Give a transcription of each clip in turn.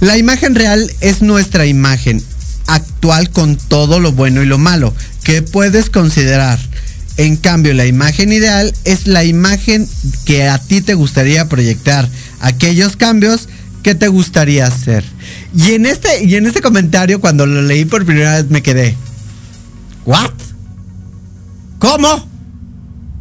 La imagen real es nuestra imagen actual con todo lo bueno y lo malo que puedes considerar. En cambio, la imagen ideal es la imagen que a ti te gustaría proyectar, aquellos cambios que te gustaría hacer. Y en este, y en este comentario, cuando lo leí por primera vez, me quedé. ¿What? ¿Cómo?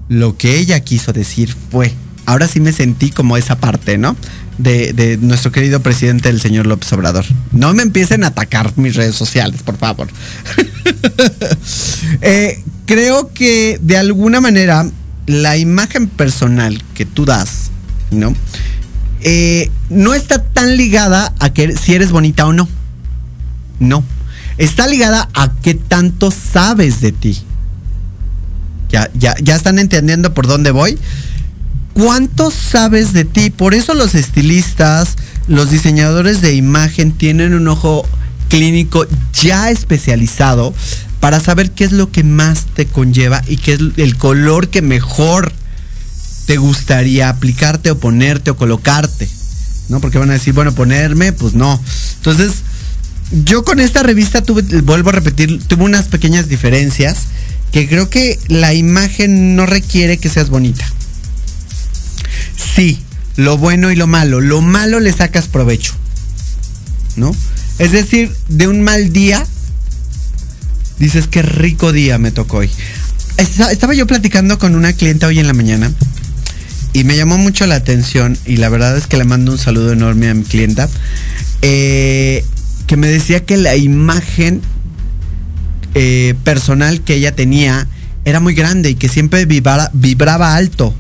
Lo que ella quiso decir fue. Ahora sí me sentí como esa parte, ¿no? De, nuestro querido presidente, el señor López Obrador. No me empiecen a atacar mis redes sociales, por favor. eh, creo que de alguna manera la imagen personal que tú das, ¿no? Eh, no está tan ligada a que si eres bonita o no. No. Está ligada a qué tanto sabes de ti. Ya, ya, ya están entendiendo por dónde voy. ¿Cuánto sabes de ti? Por eso los estilistas, los diseñadores de imagen tienen un ojo clínico ya especializado para saber qué es lo que más te conlleva y qué es el color que mejor te gustaría aplicarte o ponerte o colocarte. ¿No? Porque van a decir, bueno, ponerme, pues no. Entonces, yo con esta revista tuve, vuelvo a repetir, tuve unas pequeñas diferencias que creo que la imagen no requiere que seas bonita. Sí, lo bueno y lo malo. Lo malo le sacas provecho. ¿No? Es decir, de un mal día, dices qué rico día me tocó hoy. Estaba yo platicando con una clienta hoy en la mañana y me llamó mucho la atención y la verdad es que le mando un saludo enorme a mi clienta eh, que me decía que la imagen eh, personal que ella tenía era muy grande y que siempre vibraba, vibraba alto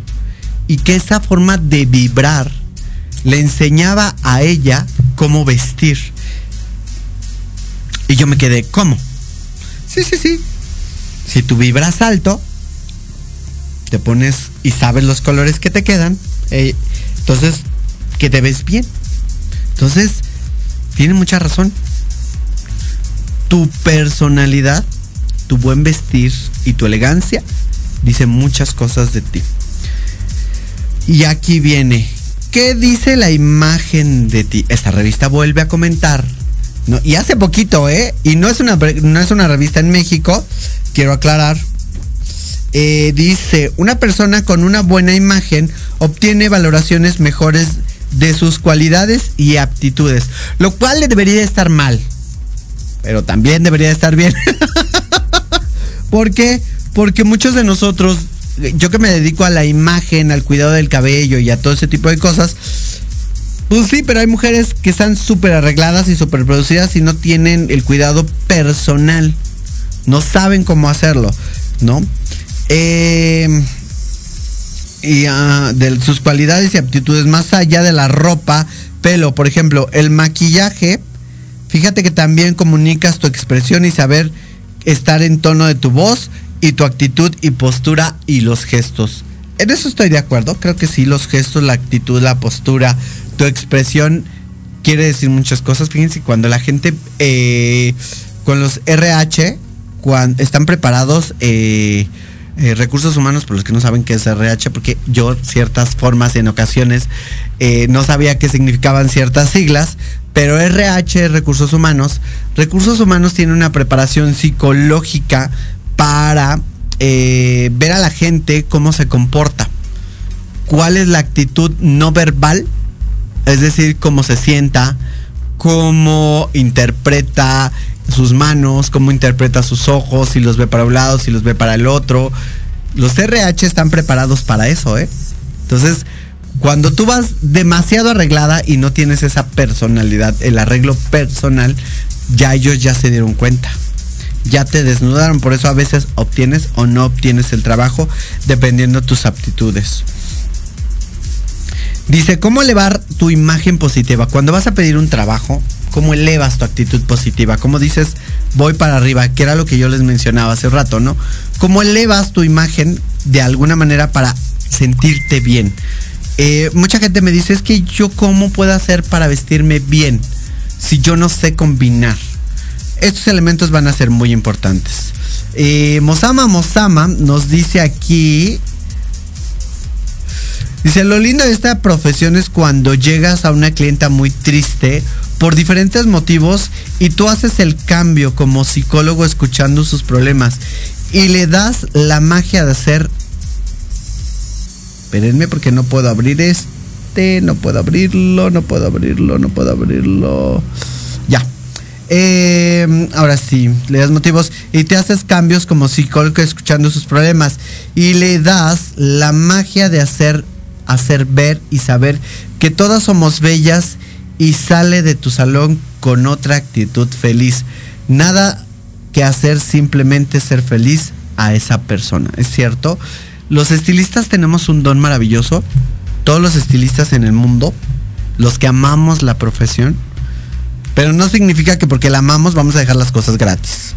y que esa forma de vibrar le enseñaba a ella cómo vestir. Y yo me quedé, ¿cómo? Sí, sí, sí. Si tú vibras alto, te pones y sabes los colores que te quedan, eh, entonces que te ves bien. Entonces, tiene mucha razón. Tu personalidad, tu buen vestir y tu elegancia dicen muchas cosas de ti. Y aquí viene, ¿qué dice la imagen de ti? Esta revista vuelve a comentar. ¿no? Y hace poquito, ¿eh? Y no es, una, no es una revista en México, quiero aclarar. Eh, dice, una persona con una buena imagen obtiene valoraciones mejores de sus cualidades y aptitudes, lo cual le debería estar mal, pero también debería estar bien. ¿Por qué? Porque muchos de nosotros yo que me dedico a la imagen, al cuidado del cabello y a todo ese tipo de cosas, pues sí, pero hay mujeres que están súper arregladas y súper producidas y no tienen el cuidado personal. No saben cómo hacerlo, ¿no? Eh, y uh, de sus cualidades y aptitudes, más allá de la ropa, pelo, por ejemplo, el maquillaje, fíjate que también comunicas tu expresión y saber estar en tono de tu voz y tu actitud y postura y los gestos. En eso estoy de acuerdo, creo que sí, los gestos, la actitud, la postura, tu expresión quiere decir muchas cosas. Fíjense, cuando la gente eh, con los RH, cuando están preparados, eh, eh, recursos humanos, por los que no saben qué es RH, porque yo ciertas formas en ocasiones eh, no sabía qué significaban ciertas siglas, pero RH, recursos humanos, recursos humanos tiene una preparación psicológica para eh, ver a la gente cómo se comporta. ¿Cuál es la actitud no verbal? Es decir, cómo se sienta, cómo interpreta sus manos, cómo interpreta sus ojos, si los ve para un lado, si los ve para el otro. Los RH están preparados para eso, ¿eh? Entonces, cuando tú vas demasiado arreglada y no tienes esa personalidad, el arreglo personal, ya ellos ya se dieron cuenta ya te desnudaron. Por eso a veces obtienes o no obtienes el trabajo dependiendo tus aptitudes. Dice, ¿cómo elevar tu imagen positiva? Cuando vas a pedir un trabajo, ¿cómo elevas tu actitud positiva? ¿Cómo dices, voy para arriba? Que era lo que yo les mencionaba hace rato, ¿no? ¿Cómo elevas tu imagen de alguna manera para sentirte bien? Eh, mucha gente me dice, es que yo cómo puedo hacer para vestirme bien si yo no sé combinar estos elementos van a ser muy importantes. Eh, Mosama Mosama nos dice aquí. Dice, lo lindo de esta profesión es cuando llegas a una clienta muy triste por diferentes motivos y tú haces el cambio como psicólogo escuchando sus problemas y le das la magia de hacer... Espérenme porque no puedo abrir este, no puedo abrirlo, no puedo abrirlo, no puedo abrirlo. Eh, ahora sí, le das motivos y te haces cambios como psicólogo escuchando sus problemas y le das la magia de hacer, hacer ver y saber que todas somos bellas y sale de tu salón con otra actitud feliz. Nada que hacer, simplemente ser feliz a esa persona. ¿Es cierto? Los estilistas tenemos un don maravilloso. Todos los estilistas en el mundo, los que amamos la profesión, pero no significa que porque la amamos vamos a dejar las cosas gratis.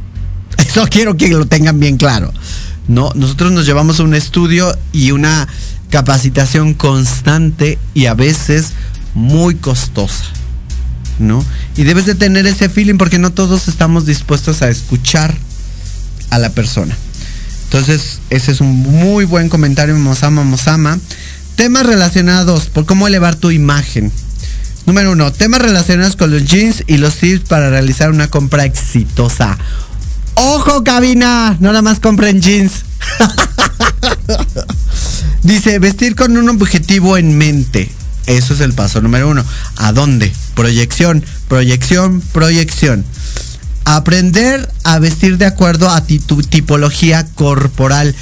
Eso quiero que lo tengan bien claro. No, nosotros nos llevamos un estudio y una capacitación constante y a veces muy costosa. ¿No? Y debes de tener ese feeling porque no todos estamos dispuestos a escuchar a la persona. Entonces, ese es un muy buen comentario, Mosama Mosama. Temas relacionados por cómo elevar tu imagen. Número uno, temas relacionados con los jeans y los tips para realizar una compra exitosa. ¡Ojo, cabina! No nada más compren jeans. Dice, vestir con un objetivo en mente. Eso es el paso número uno. ¿A dónde? Proyección, proyección, proyección. Aprender a vestir de acuerdo a tu tipología corporal.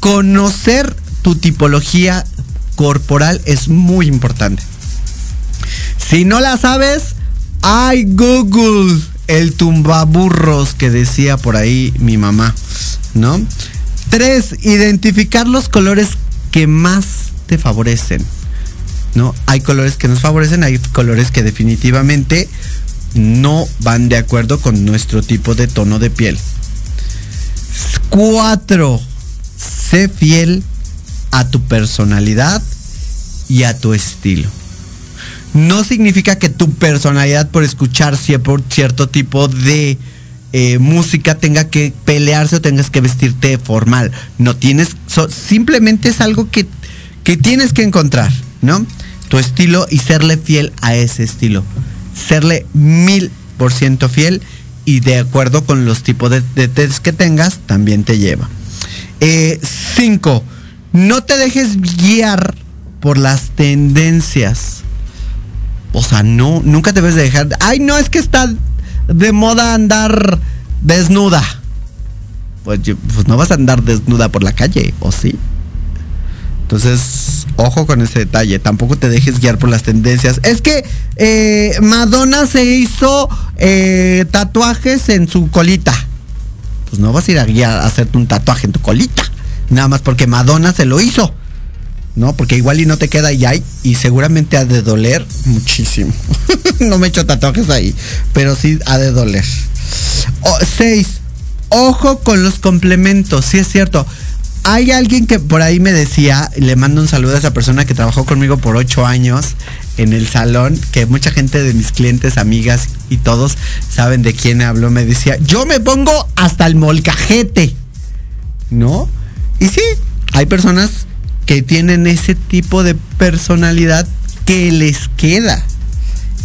Conocer tu tipología corporal es muy importante. Si no la sabes, hay Google, el tumbaburros que decía por ahí mi mamá, ¿no? Tres, identificar los colores que más te favorecen. ¿no? Hay colores que nos favorecen, hay colores que definitivamente no van de acuerdo con nuestro tipo de tono de piel. Cuatro, sé fiel a tu personalidad y a tu estilo. No significa que tu personalidad por escuchar cierto tipo de eh, música tenga que pelearse o tengas que vestirte formal. No tienes, simplemente es algo que, que tienes que encontrar, ¿no? tu estilo y serle fiel a ese estilo. Serle mil por ciento fiel y de acuerdo con los tipos de, de que tengas, también te lleva. Eh, cinco, no te dejes guiar por las tendencias. O sea, no, nunca te debes de dejar. Ay, no, es que está de moda andar desnuda. Pues, pues no vas a andar desnuda por la calle, ¿o sí? Entonces, ojo con ese detalle. Tampoco te dejes guiar por las tendencias. Es que eh, Madonna se hizo eh, tatuajes en su colita. Pues no vas a ir a, guiar, a hacerte un tatuaje en tu colita. Nada más porque Madonna se lo hizo. ¿No? Porque igual y no te queda y hay, y seguramente ha de doler muchísimo. no me he hecho tatuajes ahí, pero sí ha de doler. seis, ojo con los complementos, sí es cierto hay alguien que por ahí me decía, le mando un saludo a esa persona que trabajó conmigo por ocho años en el salón, que mucha gente de mis clientes, amigas y todos saben de quién hablo, me decía, yo me pongo hasta el molcajete, ¿no? Y sí, hay personas que tienen ese tipo de personalidad que les queda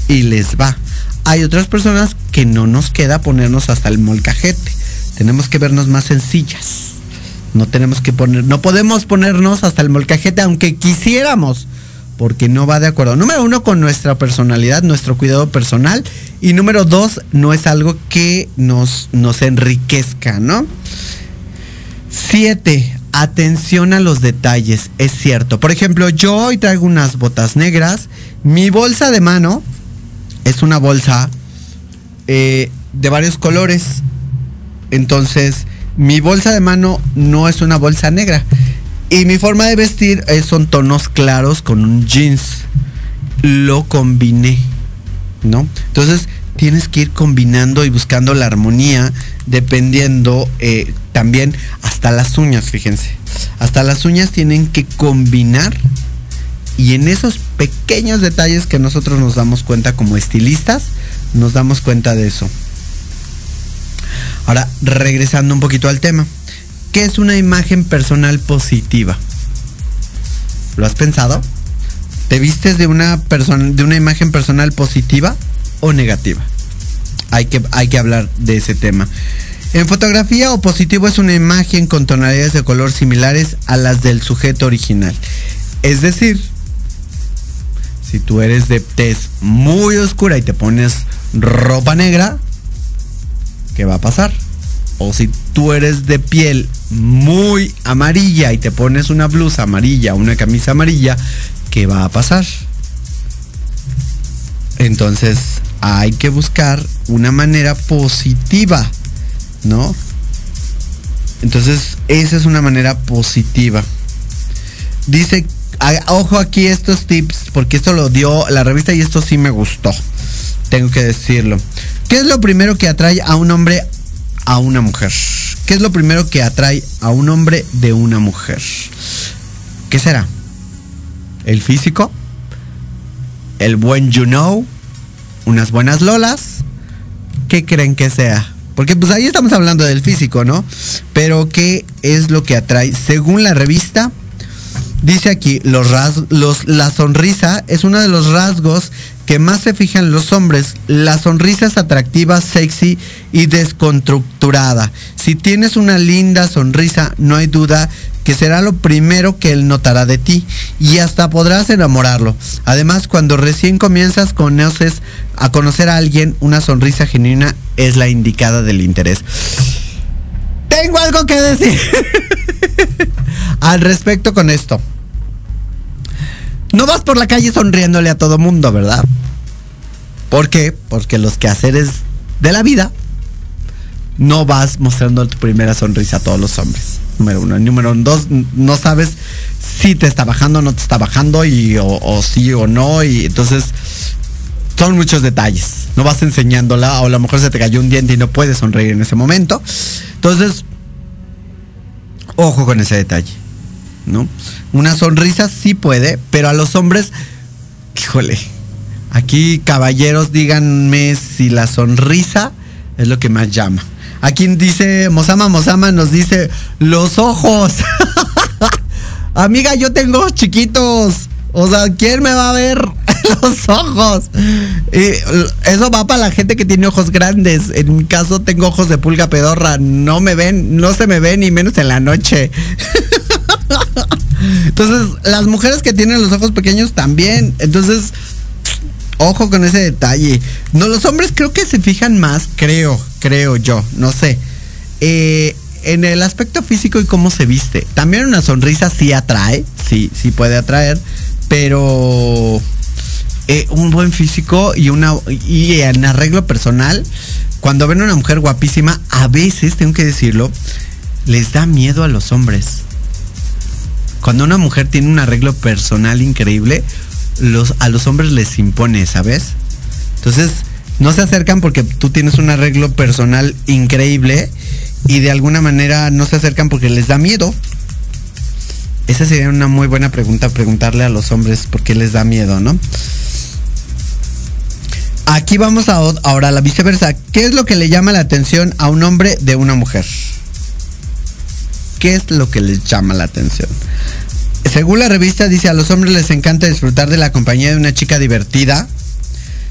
y les va. Hay otras personas que no nos queda ponernos hasta el molcajete. Tenemos que vernos más sencillas. No tenemos que poner, no podemos ponernos hasta el molcajete aunque quisiéramos, porque no va de acuerdo. Número uno, con nuestra personalidad, nuestro cuidado personal. Y número dos, no es algo que nos, nos enriquezca, ¿no? Siete, atención a los detalles, es cierto. Por ejemplo, yo hoy traigo unas botas negras. Mi bolsa de mano es una bolsa eh, de varios colores. Entonces, mi bolsa de mano no es una bolsa negra. Y mi forma de vestir son tonos claros con un jeans. Lo combiné, ¿no? Entonces tienes que ir combinando y buscando la armonía dependiendo eh, también hasta las uñas, fíjense. Hasta las uñas tienen que combinar y en esos pequeños detalles que nosotros nos damos cuenta como estilistas, nos damos cuenta de eso. Ahora, regresando un poquito al tema. ¿Qué es una imagen personal positiva? ¿Lo has pensado? ¿Te vistes de una persona de una imagen personal positiva? O negativa. Hay que, hay que hablar de ese tema. En fotografía, o positivo es una imagen con tonalidades de color similares a las del sujeto original. Es decir, si tú eres de tez muy oscura y te pones ropa negra, ¿qué va a pasar? O si tú eres de piel muy amarilla y te pones una blusa amarilla, una camisa amarilla, ¿qué va a pasar? Entonces hay que buscar una manera positiva, ¿no? Entonces esa es una manera positiva. Dice, ojo aquí estos tips, porque esto lo dio la revista y esto sí me gustó. Tengo que decirlo. ¿Qué es lo primero que atrae a un hombre a una mujer? ¿Qué es lo primero que atrae a un hombre de una mujer? ¿Qué será? ¿El físico? ¿El buen you know? ¿Unas buenas lolas? ¿Qué creen que sea? Porque pues ahí estamos hablando del físico, ¿no? Pero ¿qué es lo que atrae? Según la revista, dice aquí, los los, la sonrisa es uno de los rasgos que más se fijan los hombres. La sonrisa es atractiva, sexy y desconstructurada. Si tienes una linda sonrisa, no hay duda que será lo primero que él notará de ti y hasta podrás enamorarlo. Además, cuando recién comienzas conoces a conocer a alguien, una sonrisa genuina es la indicada del interés. Tengo algo que decir al respecto con esto. No vas por la calle sonriéndole a todo mundo, ¿verdad? ¿Por qué? Porque los quehaceres de la vida no vas mostrando tu primera sonrisa a todos los hombres. Número uno. Número dos, no sabes si te está bajando o no te está bajando, y, o, sí o no. Y entonces son muchos detalles. No vas enseñándola, o a lo mejor se te cayó un diente y no puedes sonreír en ese momento. Entonces, ojo con ese detalle. ¿No? Una sonrisa sí puede, pero a los hombres, híjole, Aquí, caballeros, díganme si la sonrisa es lo que más llama. Aquí dice, Mosama Mosama nos dice, los ojos. Amiga, yo tengo chiquitos. O sea, ¿quién me va a ver los ojos? Y eso va para la gente que tiene ojos grandes. En mi caso tengo ojos de pulga pedorra. No me ven, no se me ven ni menos en la noche. Entonces, las mujeres que tienen los ojos pequeños también. Entonces, Ojo con ese detalle. No, los hombres creo que se fijan más, creo, creo yo, no sé. Eh, en el aspecto físico y cómo se viste. También una sonrisa sí atrae, sí, sí puede atraer, pero eh, un buen físico y una y en arreglo personal, cuando ven a una mujer guapísima, a veces tengo que decirlo, les da miedo a los hombres. Cuando una mujer tiene un arreglo personal increíble, los, a los hombres les impone, ¿sabes? Entonces, no se acercan porque tú tienes un arreglo personal increíble y de alguna manera no se acercan porque les da miedo. Esa sería una muy buena pregunta, preguntarle a los hombres por qué les da miedo, ¿no? Aquí vamos a ahora a la viceversa. ¿Qué es lo que le llama la atención a un hombre de una mujer? ¿Qué es lo que les llama la atención? Según la revista dice, a los hombres les encanta disfrutar de la compañía de una chica divertida.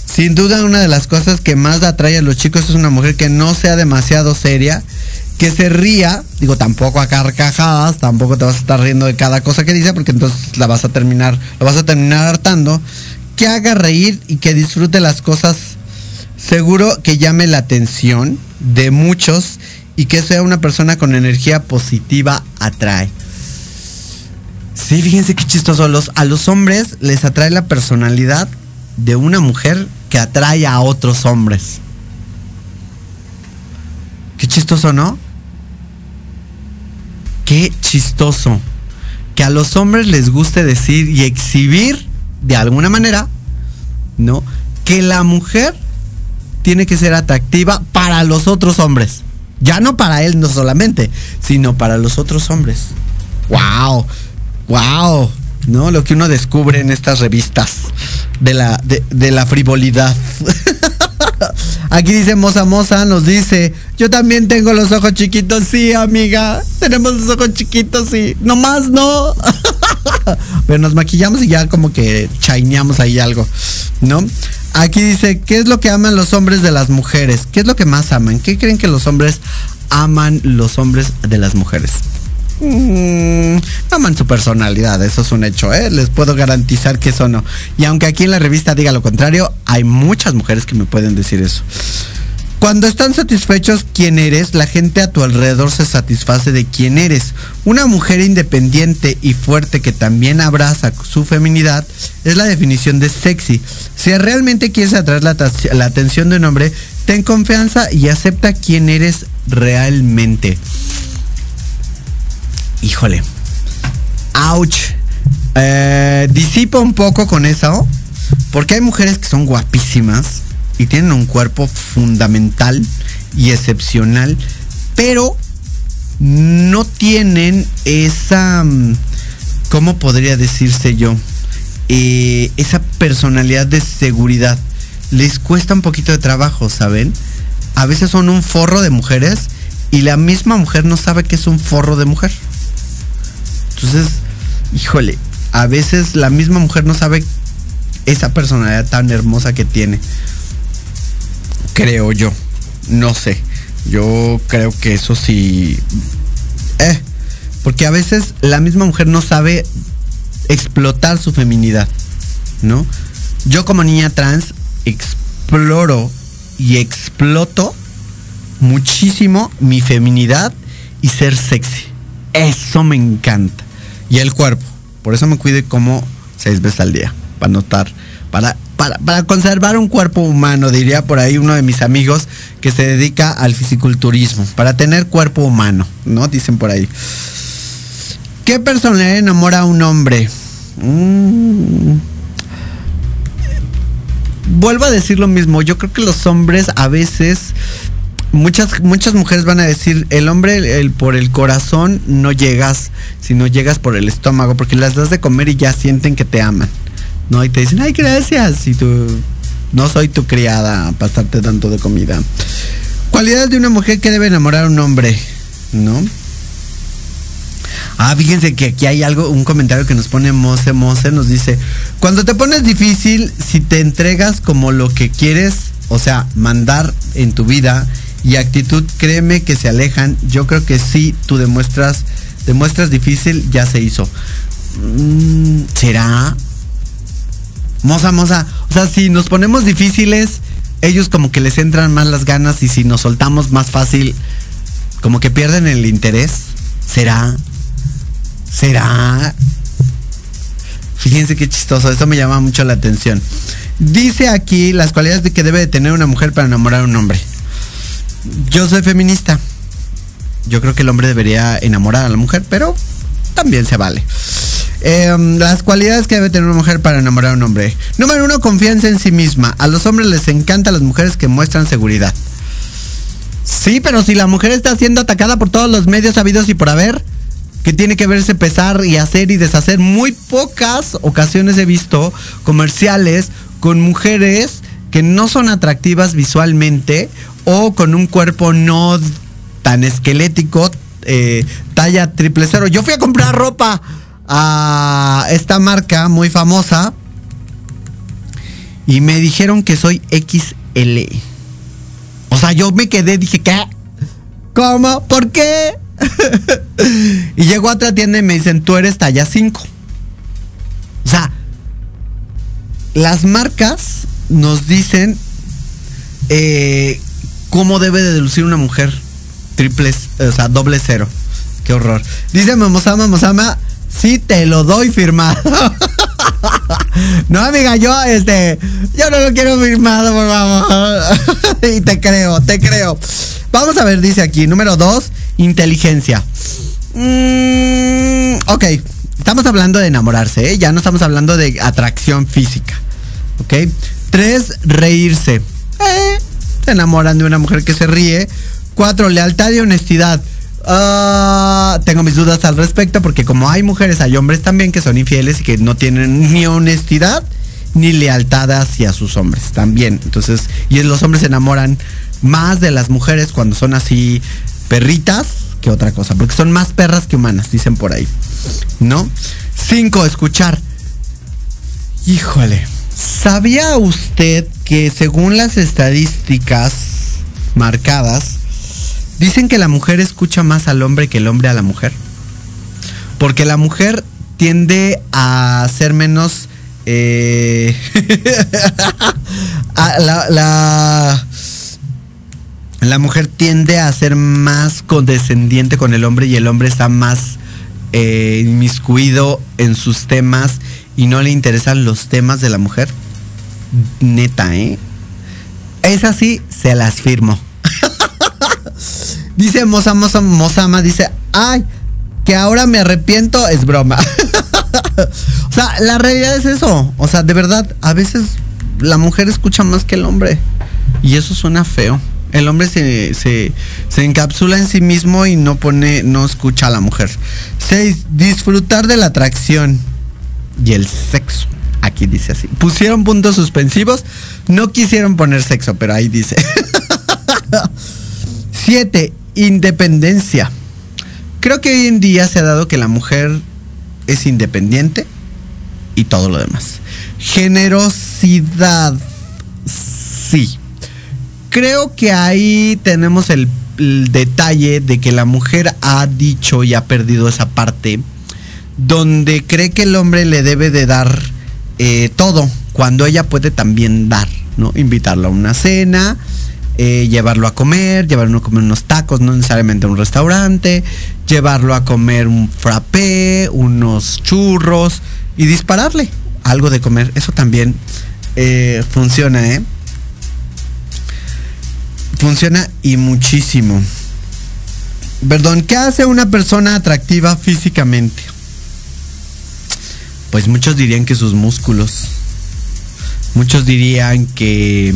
Sin duda una de las cosas que más atrae a los chicos es una mujer que no sea demasiado seria, que se ría, digo tampoco a carcajadas, tampoco te vas a estar riendo de cada cosa que dice porque entonces la vas a terminar, lo vas a terminar hartando, que haga reír y que disfrute las cosas seguro que llame la atención de muchos y que sea una persona con energía positiva atrae. Sí, fíjense qué chistoso. A los hombres les atrae la personalidad de una mujer que atrae a otros hombres. Qué chistoso, ¿no? Qué chistoso. Que a los hombres les guste decir y exhibir de alguna manera, ¿no? Que la mujer tiene que ser atractiva para los otros hombres. Ya no para él no solamente, sino para los otros hombres. ¡Wow! Wow, ¿no? Lo que uno descubre en estas revistas de la, de, la frivolidad. Aquí dice Moza Moza, nos dice, yo también tengo los ojos chiquitos, sí, amiga, tenemos los ojos chiquitos, sí, nomás no. Pero nos maquillamos y ya como que chaineamos ahí algo, ¿no? Aquí dice, ¿qué es lo que aman los hombres de las mujeres? ¿Qué es lo que más aman? ¿Qué creen que los hombres aman los hombres de las mujeres? Mm, aman su personalidad, eso es un hecho, ¿eh? les puedo garantizar que eso no. Y aunque aquí en la revista diga lo contrario, hay muchas mujeres que me pueden decir eso. Cuando están satisfechos quién eres, la gente a tu alrededor se satisface de quién eres. Una mujer independiente y fuerte que también abraza su feminidad es la definición de sexy. Si realmente quieres atraer la, la atención de un hombre, ten confianza y acepta quién eres realmente. Híjole. Ouch. Eh, disipa un poco con eso. Porque hay mujeres que son guapísimas y tienen un cuerpo fundamental y excepcional, pero no tienen esa, mm, ¿cómo podría decirse yo? Eh, esa personalidad de seguridad. Les cuesta un poquito de trabajo, ¿saben? A veces son un forro de mujeres y la misma mujer no sabe que es un forro de mujer. Entonces, híjole, a veces la misma mujer no sabe esa personalidad tan hermosa que tiene creo yo. No sé. Yo creo que eso sí. Eh, porque a veces la misma mujer no sabe explotar su feminidad, ¿no? Yo como niña trans exploro y exploto muchísimo mi feminidad y ser sexy. Eso me encanta. Y el cuerpo. Por eso me cuide como seis veces al día. Para notar. Para para, conservar un cuerpo humano, diría por ahí uno de mis amigos que se dedica al fisiculturismo, para tener cuerpo humano, ¿no? Dicen por ahí. ¿Qué personalidad enamora a un hombre? Mm. Vuelvo a decir lo mismo, yo creo que los hombres a veces muchas muchas mujeres van a decir el hombre el, por el corazón no llegas sino llegas por el estómago porque las das de comer y ya sienten que te aman no, y te dicen, ay, gracias. Y tú, no soy tu criada para estarte dando de comida. Cualidades de una mujer que debe enamorar a un hombre, ¿no? Ah, fíjense que aquí hay algo, un comentario que nos pone Mose Mose, nos dice, cuando te pones difícil, si te entregas como lo que quieres, o sea, mandar en tu vida y actitud, créeme que se alejan. Yo creo que sí, tú demuestras, demuestras difícil, ya se hizo. Mm, ¿Será? Moza, moza. O sea, si nos ponemos difíciles, ellos como que les entran más las ganas y si nos soltamos más fácil, como que pierden el interés. ¿Será? ¿Será? Fíjense qué chistoso, eso me llama mucho la atención. Dice aquí las cualidades de que debe de tener una mujer para enamorar a un hombre. Yo soy feminista. Yo creo que el hombre debería enamorar a la mujer, pero también se vale. Em, las cualidades que debe tener una mujer para enamorar a un hombre. Número uno, confianza en sí misma. A los hombres les encantan las mujeres que muestran seguridad. Sí, pero si la mujer está siendo atacada por todos los medios habidos y por haber, que tiene que verse pesar y hacer y deshacer, muy pocas ocasiones he visto comerciales con mujeres que no son atractivas visualmente o con un cuerpo no tan esquelético, eh, talla triple cero. Yo fui a comprar ropa a esta marca muy famosa y me dijeron que soy XL. O sea, yo me quedé, dije, ¿qué? ¿Cómo? ¿Por qué? y llegó a otra tienda y me dicen, tú eres talla 5. O sea, las marcas nos dicen eh, cómo debe de lucir una mujer. Triples, o sea, doble cero. Qué horror. Dice Mamosama, Mamosama, sí te lo doy firmado. no, amiga, yo este, yo no lo quiero firmado, por favor. y te creo, te creo. Vamos a ver, dice aquí, número dos, inteligencia. Mm, ok, estamos hablando de enamorarse, ¿eh? ya no estamos hablando de atracción física. Ok, tres, reírse. Eh, se enamoran de una mujer que se ríe. Cuatro, lealtad y honestidad. Ah, tengo mis dudas al respecto porque como hay mujeres, hay hombres también que son infieles y que no tienen ni honestidad ni lealtad hacia sus hombres también. Entonces, y los hombres se enamoran más de las mujeres cuando son así perritas que otra cosa, porque son más perras que humanas, dicen por ahí. ¿No? Cinco, escuchar. Híjole, ¿sabía usted que según las estadísticas marcadas, dicen que la mujer escucha más al hombre que el hombre a la mujer. Porque la mujer tiende a ser menos... Eh, la, la, mujer tiende a ser más condescendiente con el hombre y el hombre está más eh, inmiscuido en sus temas y no le interesan los temas de la mujer. Neta, ¿eh? Es así, se las firmo. dice Mosama, Mosama, dice, ay, que ahora me arrepiento, es broma. o sea, la realidad es eso. O sea, de verdad, a veces la mujer escucha más que el hombre. Y eso suena feo. El hombre se, se, se, encapsula en sí mismo y no pone, no escucha a la mujer. Seis, disfrutar de la atracción y el sexo. Aquí dice así. Pusieron puntos suspensivos. No quisieron poner sexo, pero ahí dice. Siete, independencia. Creo que hoy en día se ha dado que la mujer es independiente y todo lo demás. Generosidad. Sí. Creo que ahí tenemos el, detalle de que la mujer ha dicho y ha perdido esa parte donde cree que el hombre le debe de dar eh, todo, cuando ella puede también dar, ¿no? Invitarlo a una cena, eh, llevarlo a comer, llevarlo a comer unos tacos, no necesariamente a un restaurante, llevarlo a comer un frappé, unos churros y dispararle algo de comer. Eso también eh, funciona, ¿eh? Funciona y muchísimo. Perdón, ¿qué hace una persona atractiva físicamente? Pues muchos dirían que sus músculos. Muchos dirían que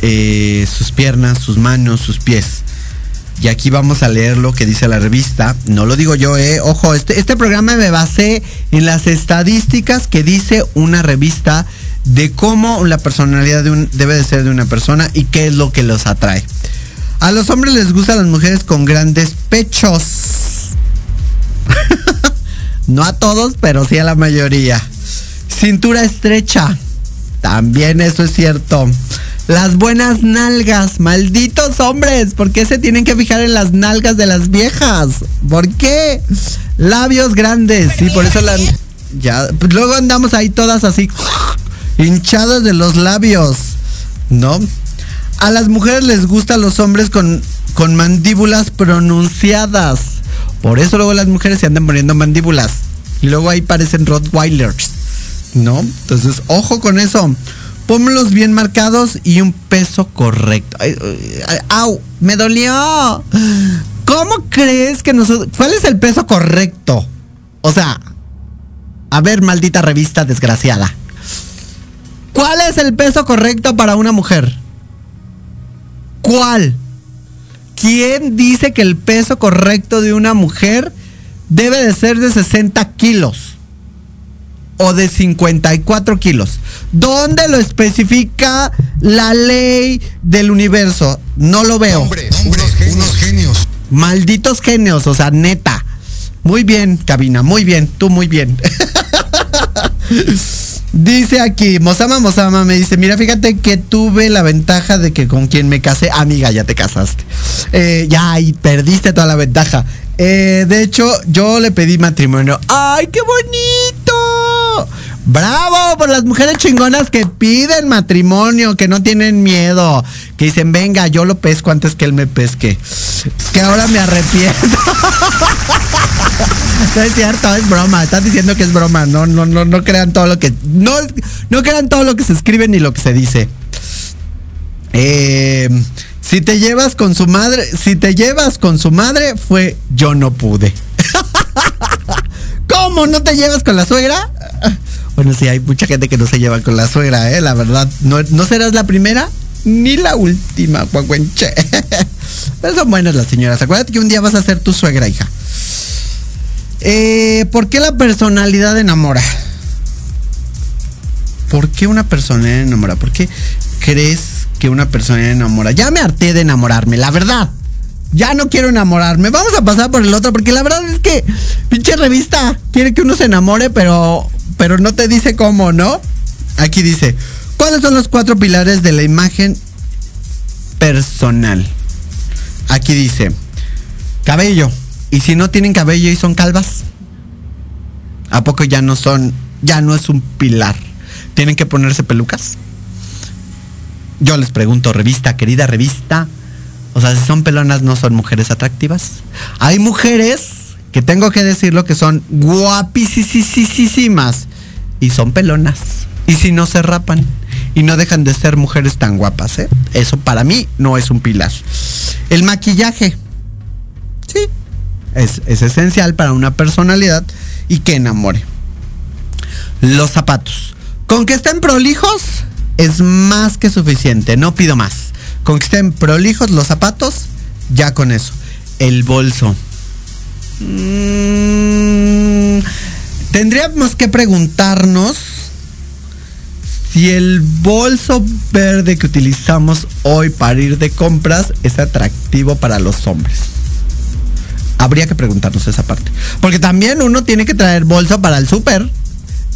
eh, sus piernas, sus manos, sus pies. Y aquí vamos a leer lo que dice la revista. No lo digo yo, eh. Ojo, este, este programa me basé en las estadísticas que dice una revista de cómo la personalidad debe de ser de una persona y qué es lo que los atrae. A los hombres les gustan las mujeres con grandes pechos. No a todos, pero sí a la mayoría. Cintura estrecha. También eso es cierto. Las buenas nalgas, malditos hombres, ¿por qué se tienen que fijar en las nalgas de las viejas? ¿Por qué? Labios grandes, sí, por eso la ya pues luego andamos ahí todas así hinchadas de los labios, ¿no? A las mujeres les gustan los hombres con con mandíbulas pronunciadas. Por eso luego las mujeres se andan poniendo mandíbulas. Y luego ahí parecen Rottweilers. ¿No? Entonces, ojo con eso. Pónmelos bien marcados y un peso correcto. ¡Au! ¡Me dolió! ¿Cómo crees que nosotros... ¿Cuál es el peso correcto? O sea, a ver, maldita revista desgraciada. ¿Cuál es el peso correcto para una mujer? ¿Cuál? ¿Quién dice que el peso correcto de una mujer debe de ser de 60 kilos? O de 54 kilos. ¿Dónde lo especifica la ley del universo? No lo veo. Hombre, hombre, unos, genios. Malditos genios, o sea, neta. Muy bien, cabina, muy bien, tú muy bien. Dice aquí, Mosama Mosama me dice, mira, fíjate que tuve la ventaja de que con quien me casé, amiga, ya te casaste. Eh, ya, y perdiste toda la ventaja. Eh, de hecho, yo le pedí matrimonio. ¡Ay, qué bonito! Bravo por las mujeres chingonas que piden matrimonio, que no tienen miedo, que dicen, venga, yo lo pesco antes que él me pesque. Que ahora me arrepiento. no es cierto, es broma. Estás diciendo que es broma. No, no, no, no crean todo lo que. No, no crean todo lo que se escribe ni lo que se dice. Eh, si te llevas con su madre, si te llevas con su madre, fue yo no pude. ¿Cómo no te llevas con la suegra? Bueno, sí, hay mucha gente que no se lleva con la suegra, ¿eh? La verdad, no, no serás la primera ni la última, guaguenche. Pero son buenas las señoras. Acuérdate que un día vas a ser tu suegra, hija. Eh, ¿Por qué la personalidad enamora? ¿Por qué una persona enamora? ¿Por qué crees que una persona enamora? Ya me harté de enamorarme, la verdad. Ya no quiero enamorarme. Vamos a pasar por el otro, porque la verdad es que pinche revista quiere que uno se enamore, pero, pero no te dice cómo, ¿no? Aquí dice, ¿Cuáles son los cuatro pilares de la imagen personal? Aquí dice, cabello. ¿Y si no tienen cabello y son calvas? ¿A poco ya no son, ya no es un pilar? ¿Tienen que ponerse pelucas? Yo les pregunto, revista, querida revista. O sea, si son pelonas, no son mujeres atractivas. Hay mujeres que tengo que decirlo que son guapísimas y son pelonas. Y si no se rapan y no dejan de ser mujeres tan guapas, ¿eh? Eso para mí no es un pilar. El maquillaje. Sí. Es, es esencial para una personalidad y que enamore. Los zapatos. Con que estén prolijos es más que suficiente. No pido más. Con que estén prolijos los zapatos, ya con eso. El bolso. Mm, tendríamos que preguntarnos si el bolso verde que utilizamos hoy para ir de compras es atractivo para los hombres. Habría que preguntarnos esa parte. Porque también uno tiene que traer bolsa para el súper.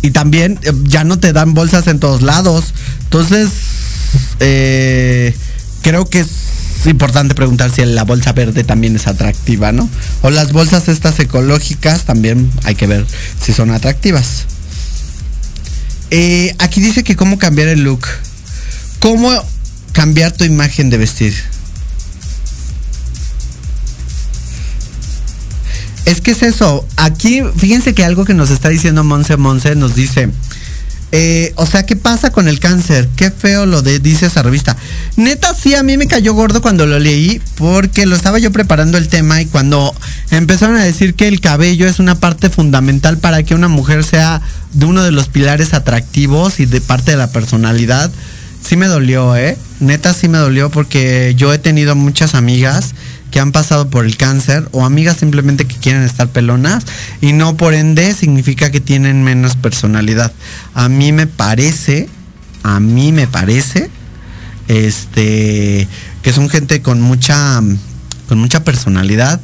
Y también eh, ya no te dan bolsas en todos lados. Entonces, eh, creo que es importante preguntar si la bolsa verde también es atractiva, ¿no? O las bolsas estas ecológicas también hay que ver si son atractivas. Eh, aquí dice que cómo cambiar el look. ¿Cómo cambiar tu imagen de vestir? Es que es eso. Aquí, fíjense que algo que nos está diciendo Monse Monse nos dice. Eh, o sea, ¿qué pasa con el cáncer? Qué feo lo de, dice esa revista. Neta, sí, a mí me cayó gordo cuando lo leí, porque lo estaba yo preparando el tema y cuando empezaron a decir que el cabello es una parte fundamental para que una mujer sea de uno de los pilares atractivos y de parte de la personalidad, sí me dolió, ¿eh? Neta, sí me dolió porque yo he tenido muchas amigas que han pasado por el cáncer o amigas simplemente que quieren estar pelonas y no por ende significa que tienen menos personalidad. A mí me parece, a mí me parece, este, que son gente con mucha, con mucha personalidad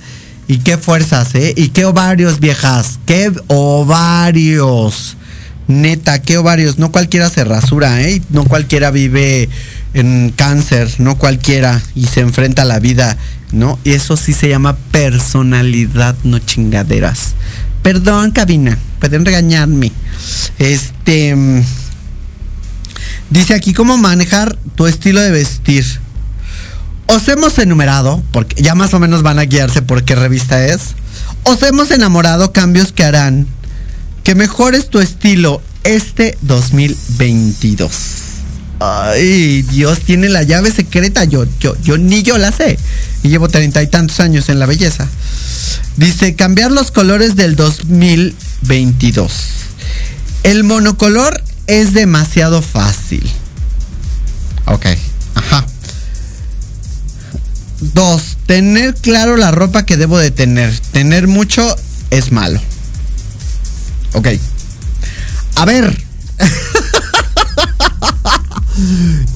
y qué fuerzas, ¿eh? Y qué ovarios, viejas, qué ovarios. Neta, qué ovarios. No cualquiera se rasura, ¿eh? No cualquiera vive en cáncer, no cualquiera y se enfrenta a la vida ¿no? Y eso sí se llama personalidad, no chingaderas. Perdón, cabina, pueden regañarme. Este. Dice aquí cómo manejar tu estilo de vestir. Os hemos enumerado, porque ya más o menos van a guiarse por qué revista es. Os hemos enamorado cambios que harán que mejores tu estilo este 2022. Ay, Dios tiene la llave secreta. Yo, yo, yo ni yo la sé y llevo treinta y tantos años en la belleza. Dice, cambiar los colores del 2022. El monocolor es demasiado fácil. Ok, ajá. Dos, tener claro la ropa que debo de tener. Tener mucho es malo. Ok. A ver.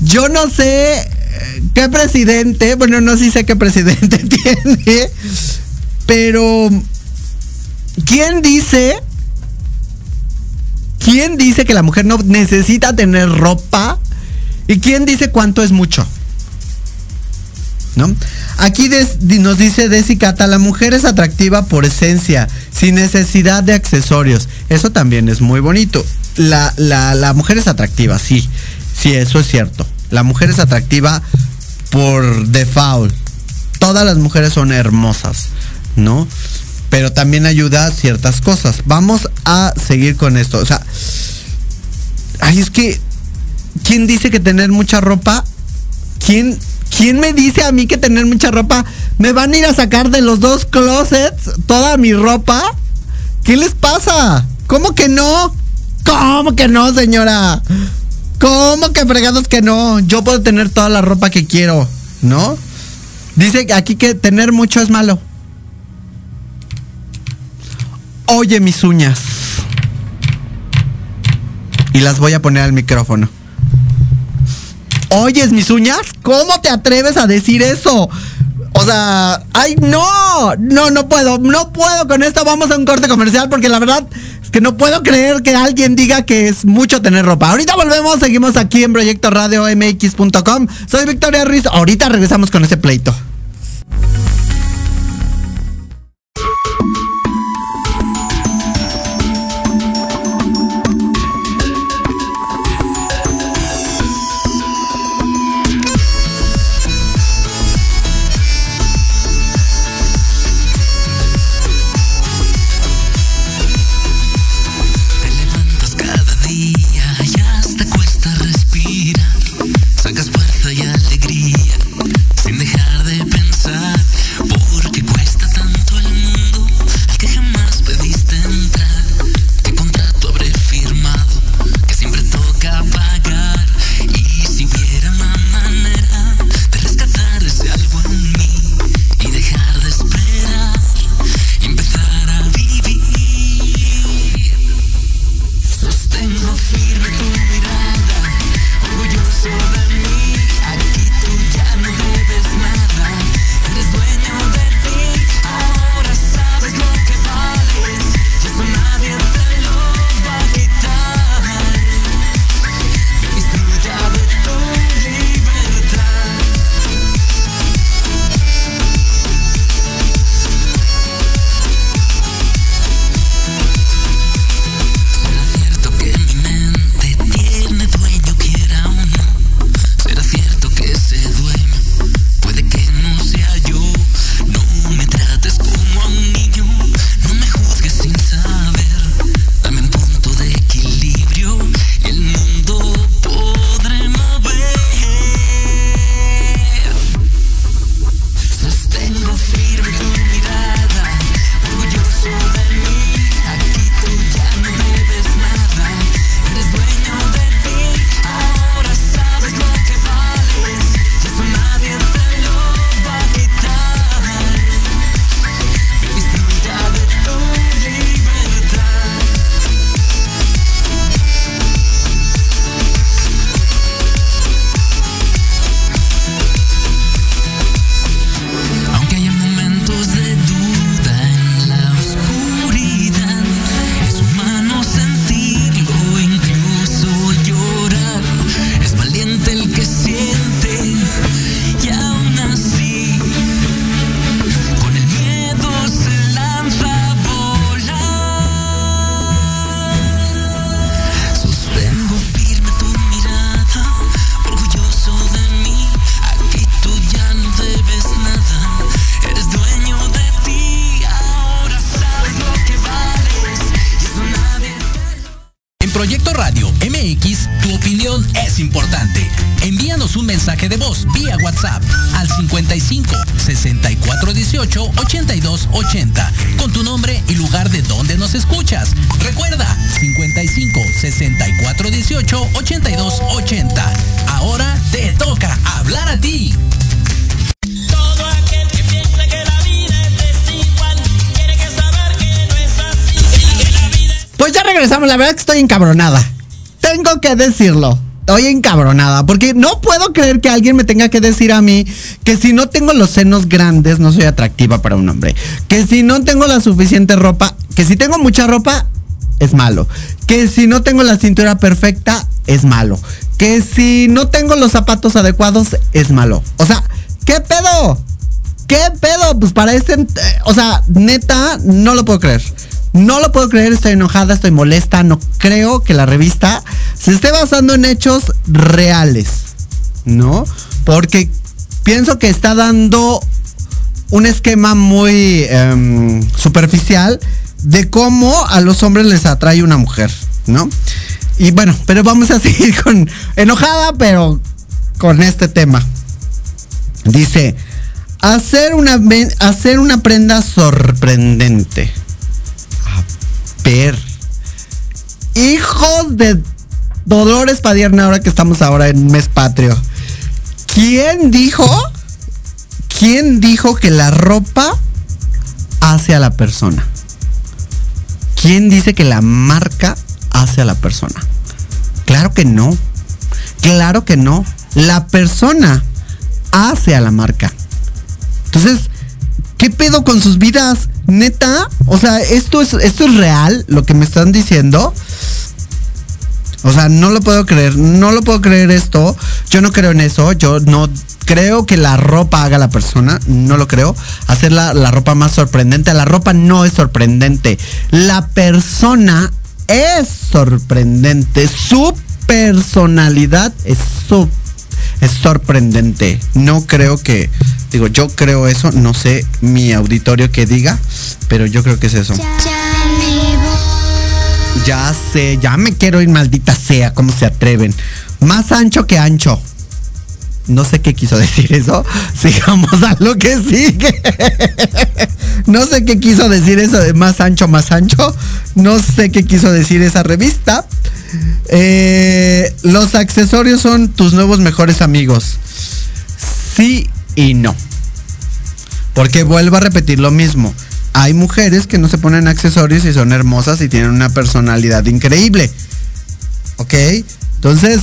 Yo no sé ¿Qué presidente? Bueno, no sé qué presidente tiene. Pero. ¿Quién dice? ¿Quién dice que la mujer no necesita tener ropa? ¿Y quién dice cuánto es mucho? ¿No? Aquí nos dice Desicata, la mujer es atractiva por esencia, sin necesidad de accesorios. Eso también es muy bonito. La, la, la mujer es atractiva, sí. Sí, eso es cierto. La mujer es atractiva por default. Todas las mujeres son hermosas, ¿no? Pero también ayuda a ciertas cosas. Vamos a seguir con esto. O sea, ay, es que, ¿quién dice que tener mucha ropa? ¿Quién, ¿Quién me dice a mí que tener mucha ropa me van a ir a sacar de los dos closets toda mi ropa? ¿Qué les pasa? ¿Cómo que no? ¿Cómo que no, señora? ¿Cómo que fregados que no? Yo puedo tener toda la ropa que quiero, ¿no? Dice aquí que tener mucho es malo. Oye mis uñas. Y las voy a poner al micrófono. ¿Oyes mis uñas? ¿Cómo te atreves a decir eso? O sea, ay, no, no, no puedo, no puedo con esto. Vamos a un corte comercial porque la verdad Que no puedo creer que alguien diga que es mucho tener ropa. Ahorita volvemos, seguimos aquí en Proyecto Radio MX.com. Soy Victoria Ruiz. Ahorita regresamos con ese pleito. Encabronada. Tengo que decirlo. Estoy encabronada porque no puedo creer que alguien me tenga que decir a mí que si no tengo los senos grandes no soy atractiva para un hombre. Que si no tengo la suficiente ropa, que si tengo mucha ropa es malo. Que si no tengo la cintura perfecta es malo. Que si no tengo los zapatos adecuados es malo. O sea, ¿qué pedo? ¿Qué pedo? Pues para este, o sea, neta, no lo puedo creer. No lo puedo creer, estoy enojada, estoy molesta. No creo que la revista se esté basando en hechos reales, ¿no? Porque pienso que está dando un esquema muy em, superficial de cómo a los hombres les atrae una mujer, ¿no? Y bueno, pero vamos a seguir con enojada, pero con este tema. Dice, hacer una, hacer una prenda sorprendente. Hijos de Dolores Padierna, ahora que estamos ahora en mes patrio. ¿Quién dijo? ¿Quién dijo que la ropa hace a la persona? ¿Quién dice que la marca hace a la persona? Claro que no. Claro que no. La persona hace a la marca. Entonces, ¿qué pedo con sus vidas? Neta, o sea, esto es, esto es real, lo que me están diciendo. O sea, no lo puedo creer, no lo puedo creer esto. Yo no creo en eso, yo no creo que la ropa haga la persona, no lo creo. Hacer la, la ropa más sorprendente, la ropa no es sorprendente. La persona es sorprendente, su personalidad es, su, es sorprendente. No creo que, digo, yo creo eso, no sé mi auditorio que diga, pero yo creo que es eso. Ya sé, ya me quiero ir, maldita sea, cómo se atreven. Más ancho que ancho. No sé qué quiso decir eso. Sigamos a lo que sigue. No sé qué quiso decir eso de más ancho, más ancho. No sé qué quiso decir esa revista. Eh, los accesorios son tus nuevos mejores amigos. Sí y no. Porque vuelvo a repetir lo mismo. Hay mujeres que no se ponen accesorios y son hermosas y tienen una personalidad increíble. ¿Ok? Entonces,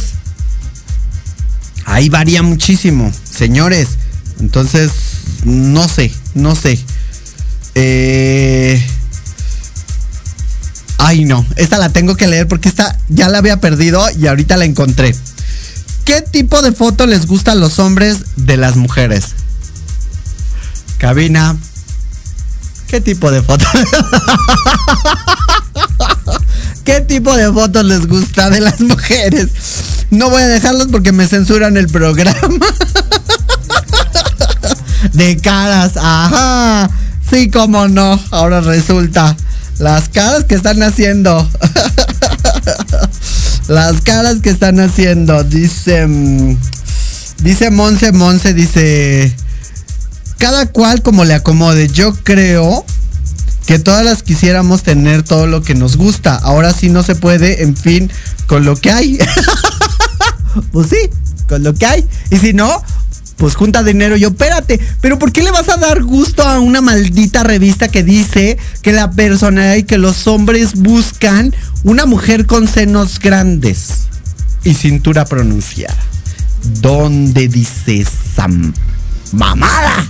ahí varía muchísimo, señores. Entonces, no sé, no sé. Eh... Ay, no, esta la tengo que leer porque esta ya la había perdido y ahorita la encontré. ¿Qué tipo de foto les gusta a los hombres de las mujeres? Cabina. ¿Qué tipo de foto? ¿Qué tipo de fotos les gusta de las mujeres? No voy a dejarlos porque me censuran el programa. De caras, ajá. Sí, cómo no. Ahora resulta. Las caras que están haciendo. Las caras que están haciendo. Dice. mm, Dice Monse, Monse, dice. Cada cual como le acomode. Yo creo que todas las quisiéramos tener todo lo que nos gusta. Ahora sí no se puede, en fin, con lo que hay. pues sí, con lo que hay. Y si no, pues junta dinero. Yo, espérate, pero ¿por qué le vas a dar gusto a una maldita revista que dice que la personalidad y que los hombres buscan una mujer con senos grandes y cintura pronunciada? ¿Dónde dice esa mamada?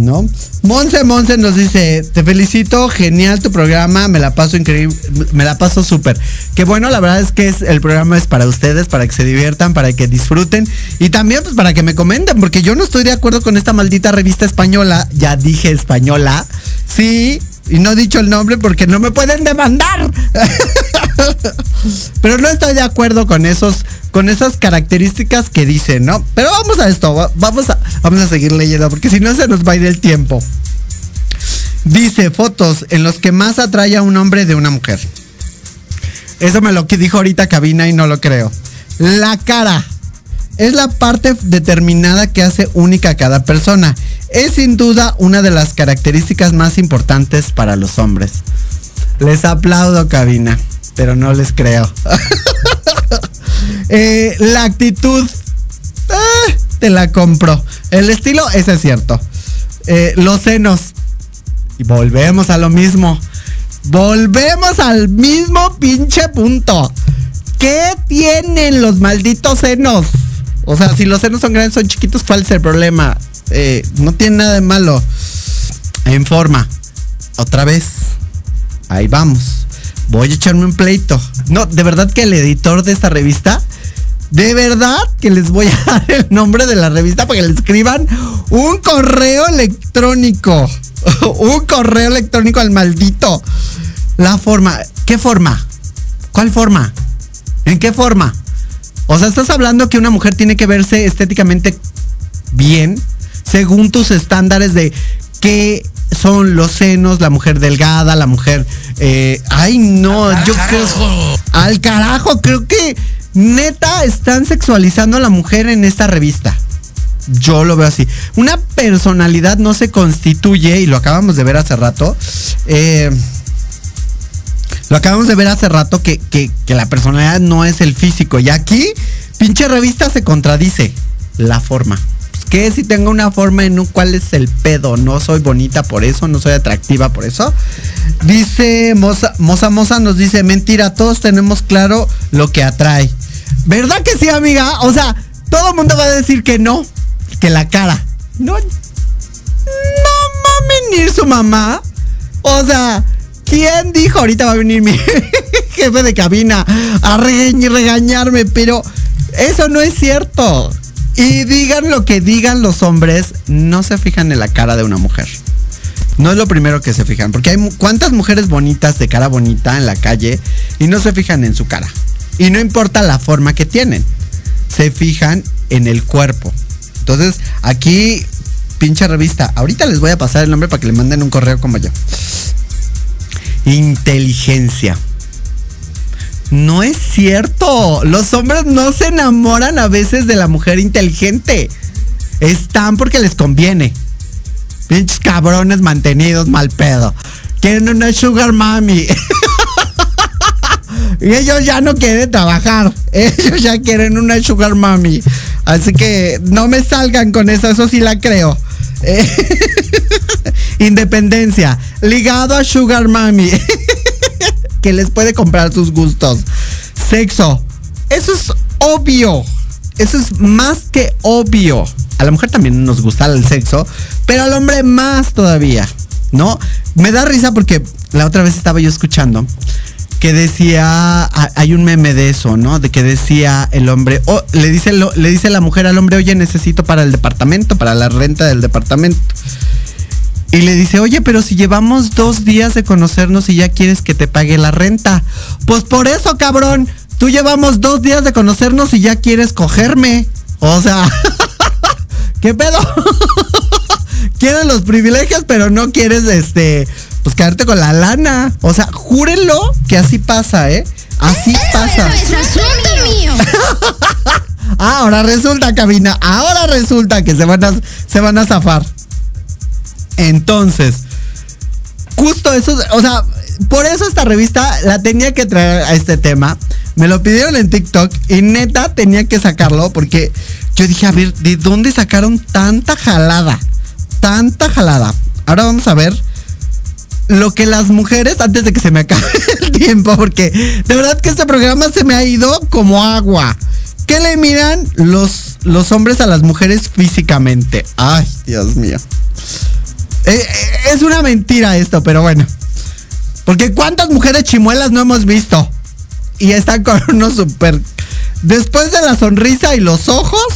¿No? Monse Monse nos dice, te felicito, genial tu programa, me la paso increíble, me la paso súper. Que bueno, la verdad es que el programa es para ustedes, para que se diviertan, para que disfruten y también pues para que me comenten, porque yo no estoy de acuerdo con esta maldita revista española, ya dije española, sí, y no he dicho el nombre porque no me pueden demandar. Pero no estoy de acuerdo con esos, con esas características que dicen, ¿no? Pero vamos a esto, va- vamos a, vamos a seguir leyendo, porque si no se nos va a ir el tiempo. Dice fotos en los que más atrae a un hombre de una mujer. Eso me lo que dijo ahorita cabina y no lo creo. La cara es la parte determinada que hace única a cada persona. Es sin duda una de las características más importantes para los hombres. Les aplaudo, cabina, pero no les creo. Eh, la actitud, eh, te la compro. El estilo, ese es cierto. Eh, los senos. Y volvemos a lo mismo. Volvemos al mismo pinche punto. ¿Qué tienen los malditos senos? O sea, si los senos son grandes, son chiquitos, ¿cuál es el problema? Eh, no tiene nada de malo. En forma. Otra vez. Ahí vamos. Voy a echarme un pleito. No, de verdad que el editor de esta revista, de verdad que les voy a dar el nombre de la revista para que le escriban un correo electrónico. un correo electrónico al maldito. La forma. ¿Qué forma? ¿Cuál forma? ¿En qué forma? O sea, estás hablando que una mujer tiene que verse estéticamente bien según tus estándares de qué son los senos, la mujer delgada, la mujer... eh, ay, no, yo creo... Al carajo, creo que neta están sexualizando a la mujer en esta revista. Yo lo veo así. Una personalidad no se constituye, y lo acabamos de ver hace rato, eh, lo acabamos de ver hace rato que, que- que la personalidad no es el físico. Y aquí, pinche revista se contradice. La forma. ¿Qué si tengo una forma en un cuál es el pedo? No soy bonita por eso, no soy atractiva por eso. Dice Moza, Moza Moza nos dice, mentira, todos tenemos claro lo que atrae. ¿Verdad que sí, amiga? O sea, todo el mundo va a decir que no, que la cara. No, no mames ni su mamá. O sea, ¿quién dijo ahorita va a venir mi jefe de cabina a regañarme? Pero eso no es cierto. Y digan lo que digan los hombres, no se fijan en la cara de una mujer. No es lo primero que se fijan, porque hay cuántas mujeres bonitas de cara bonita en la calle y no se fijan en su cara. Y no importa la forma que tienen, se fijan en el cuerpo. Entonces, aquí, pinche revista, ahorita les voy a pasar el nombre para que le manden un correo como yo. Inteligencia. No es cierto. Los hombres no se enamoran a veces de la mujer inteligente. Están porque les conviene. Pinches cabrones mantenidos mal pedo. Quieren una sugar mami. y ellos ya no quieren trabajar. Ellos ya quieren una sugar mami. Así que no me salgan con eso. Eso sí la creo. Independencia. Ligado a sugar mami. Que les puede comprar sus gustos. Sexo. Eso es obvio. Eso es más que obvio. A la mujer también nos gusta el sexo, pero al hombre más todavía, ¿no? Me da risa porque la otra vez estaba yo escuchando que decía, hay un meme de eso, ¿no? De que decía el hombre, oh, le, dice, le dice la mujer al hombre, oye, necesito para el departamento, para la renta del departamento. Y le dice, oye, pero si llevamos dos días de conocernos y ya quieres que te pague la renta. Pues por eso, cabrón, tú llevamos dos días de conocernos y ya quieres cogerme. O sea, ¿qué pedo? quieres los privilegios, pero no quieres, este, pues quedarte con la lana. O sea, júrenlo que así pasa, ¿eh? Así pasa. es asunto mío. ah, ahora resulta, cabina, ahora resulta que se van a, se van a zafar. Entonces, justo eso, o sea, por eso esta revista la tenía que traer a este tema. Me lo pidieron en TikTok y neta tenía que sacarlo porque yo dije, a ver, ¿de dónde sacaron tanta jalada? Tanta jalada. Ahora vamos a ver lo que las mujeres, antes de que se me acabe el tiempo, porque de verdad que este programa se me ha ido como agua. ¿Qué le miran los, los hombres a las mujeres físicamente? Ay, Dios mío. Eh, eh, es una mentira esto, pero bueno. Porque cuántas mujeres chimuelas no hemos visto. Y están con unos super... Después de la sonrisa y los ojos,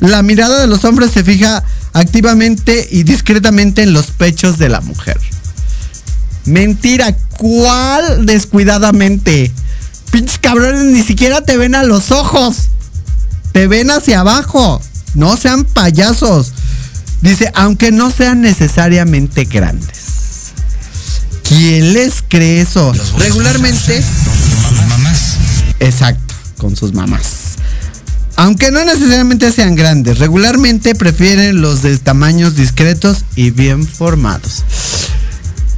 la mirada de los hombres se fija activamente y discretamente en los pechos de la mujer. Mentira, ¿cuál descuidadamente? Pinches cabrones, ni siquiera te ven a los ojos. Te ven hacia abajo. No sean payasos. Dice, aunque no sean necesariamente grandes. ¿Quién les cree eso? Regularmente. Con sus mamás. Exacto, con sus mamás. Aunque no necesariamente sean grandes, regularmente prefieren los de tamaños discretos y bien formados.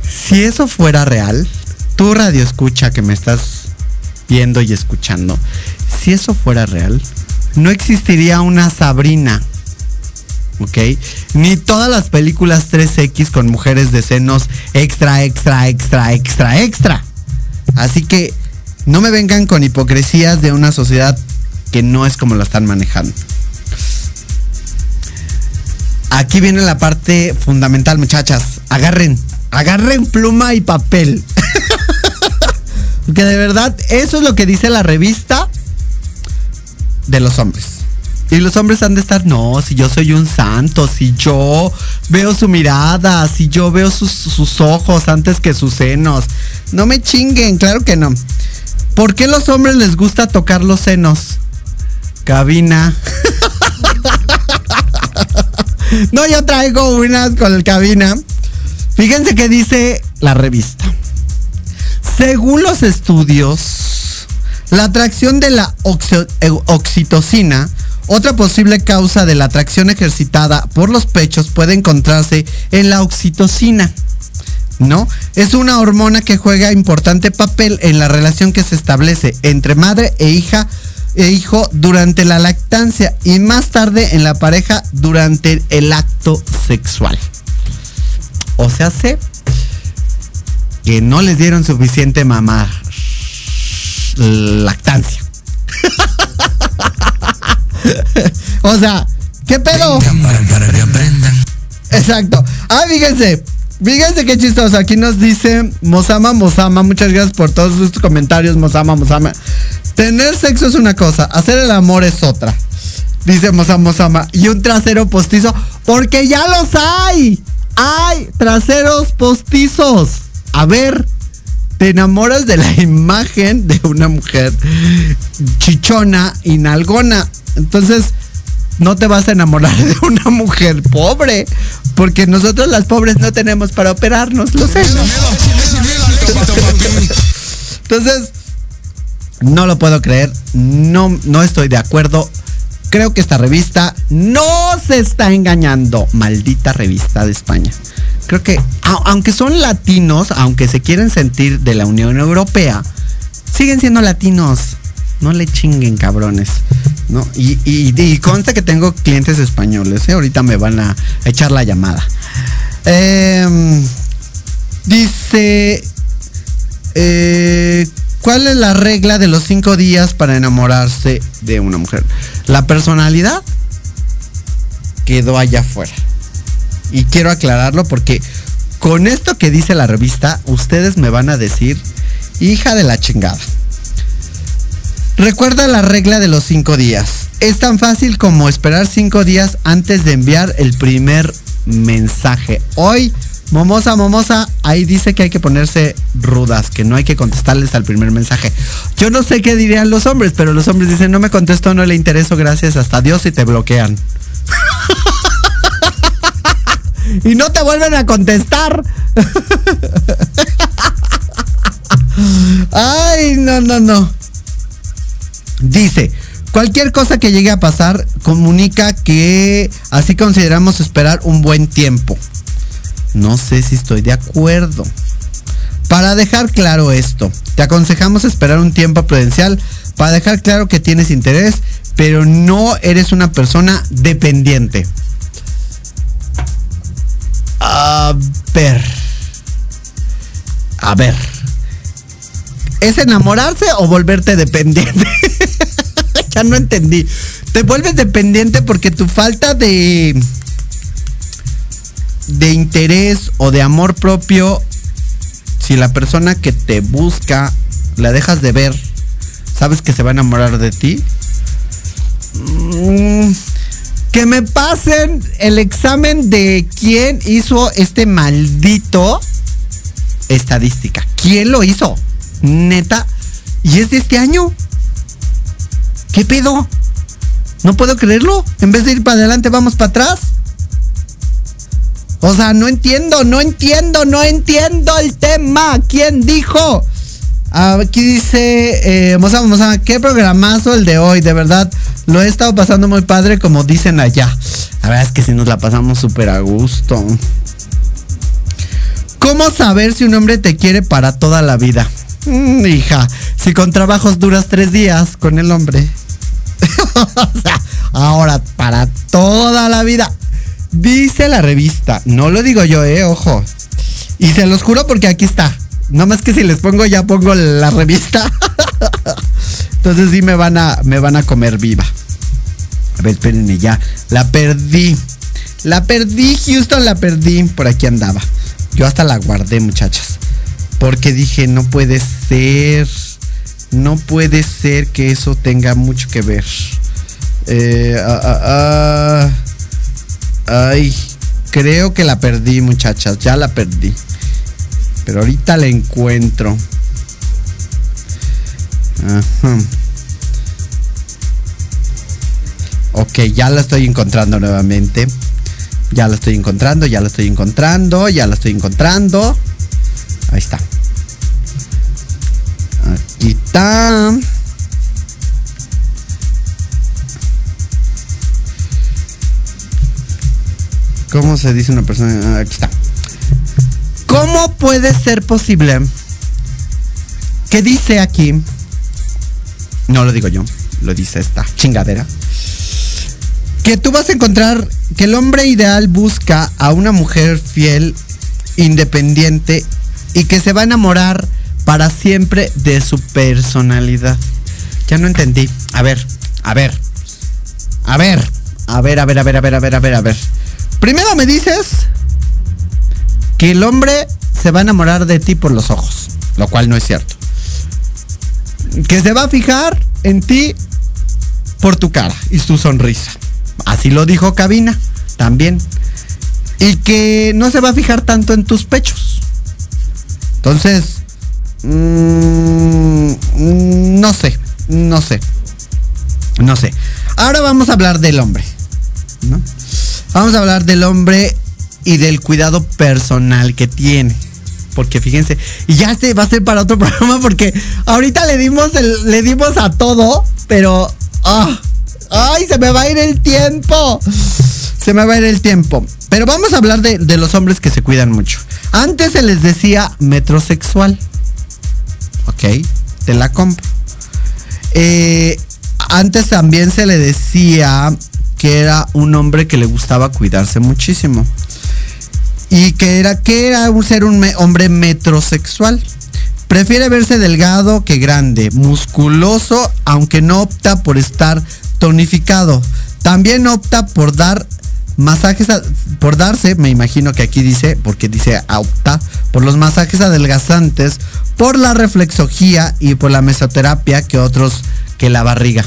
Si eso fuera real, tu radio escucha que me estás viendo y escuchando, si eso fuera real, no existiría una Sabrina ¿ok? Ni todas las películas 3X con mujeres de senos extra, extra, extra, extra, extra. Así que no me vengan con hipocresías de una sociedad que no es como la están manejando. Aquí viene la parte fundamental, muchachas. Agarren, agarren pluma y papel. que de verdad, eso es lo que dice la revista de los hombres. Y los hombres han de estar, no, si yo soy un santo, si yo veo su mirada, si yo veo sus, ojos antes que sus senos. No me chinguen, claro que no. ¿Por qué los hombres les gusta tocar los senos? Cabina. no, yo traigo unas con el cabina. Fíjense que dice la revista. Según los estudios, la atracción de la oxitocina otra posible causa de la atracción ejercitada por los pechos puede encontrarse en la oxitocina. ¿No? Es una hormona que juega importante papel en la relación que se establece entre madre e hija e hijo durante la lactancia y más tarde en la pareja durante el acto sexual. O sea, sé que no les dieron suficiente mamar lactancia. o sea, ¿qué pedo? Para, para que aprendan. Exacto. Ah, fíjense. Fíjense qué chistoso. Aquí nos dice Mosama Mosama. Muchas gracias por todos sus comentarios, Mosama Mosama. Tener sexo es una cosa, hacer el amor es otra. Dice Mosama Mosama. Y un trasero postizo. Porque ya los hay. Hay traseros postizos. A ver, te enamoras de la imagen de una mujer chichona y nalgona. Entonces, no te vas a enamorar de una mujer pobre, porque nosotros las pobres no tenemos para operarnos los senos. Entonces, no lo puedo creer, no, no estoy de acuerdo. Creo que esta revista no se está engañando. Maldita revista de España. Creo que, aunque son latinos, aunque se quieren sentir de la Unión Europea, siguen siendo latinos. No le chinguen, cabrones. ¿no? Y, y, consta que tengo clientes españoles. ¿eh? Ahorita me van a echar la llamada. Em, dice, eh, ¿cuál es la regla de los cinco días para enamorarse de una mujer? La personalidad quedó allá afuera. Y quiero aclararlo porque con esto que dice la revista, ustedes me van a decir, hija de la chingada. Recuerda la regla de los cinco días. Es tan fácil como esperar cinco días antes de enviar el primer mensaje. Hoy, Momosa, Momosa, ahí dice que hay que ponerse rudas, que no hay que contestarles al primer mensaje. Yo no sé qué dirían los hombres, pero los hombres dicen, no me contesto, no le intereso, gracias, hasta Dios y te bloquean. y no te vuelven a contestar. Ay, no, no, no. Dice, cualquier cosa que llegue a pasar comunica que así consideramos esperar un buen tiempo. No sé si estoy de acuerdo. Para dejar claro esto, te aconsejamos esperar un tiempo prudencial para dejar claro que tienes interés, pero no eres una persona dependiente. A ver. A ver. ¿Es enamorarse o volverte dependiente? ya no entendí. Te vuelves dependiente porque tu falta de de interés o de amor propio, si la persona que te busca la dejas de ver, sabes que se va a enamorar de ti. Mm, que me pasen el examen de quién hizo este maldito estadística. ¿Quién lo hizo? Neta. ¿Y es de este año? ¿Qué pedo? No puedo creerlo. En vez de ir para adelante, vamos para atrás. O sea, no entiendo, no entiendo, no entiendo el tema. ¿Quién dijo? Aquí dice, eh, Moza, Moza, qué programazo el de hoy, de verdad. Lo he estado pasando muy padre, como dicen allá. La verdad es que si nos la pasamos súper a gusto. ¿Cómo saber si un hombre te quiere para toda la vida? Mm, hija, si con trabajos duras tres días con el hombre. o sea, ahora, para toda la vida. Dice la revista, no lo digo yo, eh, ojo. Y se los juro porque aquí está. No más que si les pongo ya pongo la revista. Entonces sí me van a me van a comer viva. A ver, espérenme ya. La perdí. La perdí, Houston, la perdí. Por aquí andaba. Yo hasta la guardé, muchachas. Porque dije, no puede ser. No puede ser que eso tenga mucho que ver. Eh, ah, ah, ah. Ay, creo que la perdí, muchachas. Ya la perdí. Pero ahorita la encuentro. Ajá. Ok, ya la estoy encontrando nuevamente. Ya la estoy encontrando, ya la estoy encontrando, ya la estoy encontrando. Ahí está. Aquí está. ¿Cómo se dice una persona? Ah, aquí está. ¿Cómo puede ser posible que dice aquí? No lo digo yo, lo dice esta chingadera. Que tú vas a encontrar que el hombre ideal busca a una mujer fiel, independiente y que se va a enamorar para siempre de su personalidad. Ya no entendí. A ver, a ver. A ver. A ver, a ver, a ver, a ver, a ver, a ver, a ver. Primero me dices que el hombre se va a enamorar de ti por los ojos, lo cual no es cierto. Que se va a fijar en ti por tu cara y tu sonrisa. Así lo dijo Cabina también. Y que no se va a fijar tanto en tus pechos. Entonces, mmm, no sé, no sé, no sé. Ahora vamos a hablar del hombre. ¿no? Vamos a hablar del hombre y del cuidado personal que tiene. Porque fíjense, y ya se va a ser para otro programa porque ahorita le dimos el, le dimos a todo, pero ah, ay, se me va a ir el tiempo. Se me va a ir el tiempo. Pero vamos a hablar de, de los hombres que se cuidan mucho. Antes se les decía metrosexual. Ok, te la compro. Eh, antes también se le decía que era un hombre que le gustaba cuidarse muchísimo. Y que era, que era ser un hombre metrosexual. Prefiere verse delgado que grande, musculoso, aunque no opta por estar tonificado. También opta por dar masajes, por darse, me imagino que aquí dice, porque dice opta, por los masajes adelgazantes, por la reflexología y por la mesoterapia que otros que la barriga.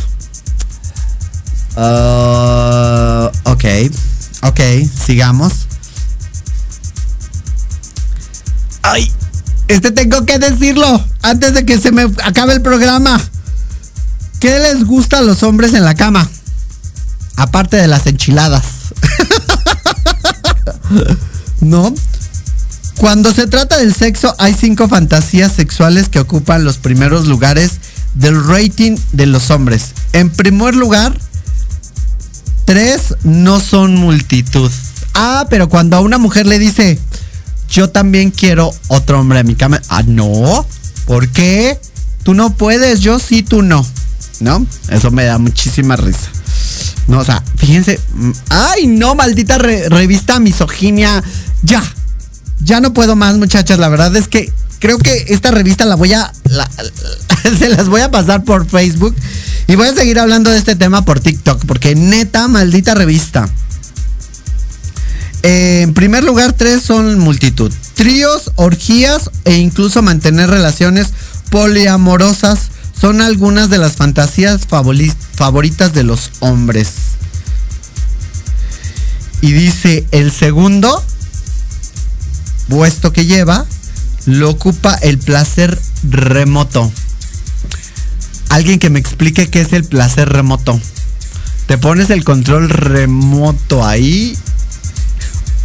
Ah, ok, ok, sigamos. Ay, este tengo que decirlo antes de que se me acabe el programa. ¿Qué les gusta a los hombres en la cama? Aparte de las enchiladas. ¿No? Cuando se trata del sexo, hay cinco fantasías sexuales que ocupan los primeros lugares del rating de los hombres. En primer lugar, tres no son multitud. Ah, pero cuando a una mujer le dice, yo también quiero otro hombre en mi cama. Ah, no. ¿Por qué? Tú no puedes, yo sí, tú no. ¿No? Eso me da muchísima risa. No, o sea, fíjense. mm, Ay, no, maldita re- revista misoginia. Ya. Ya no puedo más, muchachas. La verdad es que creo que esta revista la voy a. se las voy a pasar por Facebook. Y voy a seguir hablando de este tema por TikTok. Porque neta, maldita revista. Eh, en primer lugar, tres son multitud. Tríos, orgías e incluso mantener relaciones poliamorosas son algunas de las fantasías favoritas de los hombres. Y dice, el segundo puesto que lleva lo ocupa el placer remoto. Alguien que me explique qué es el placer remoto. Te pones el control remoto ahí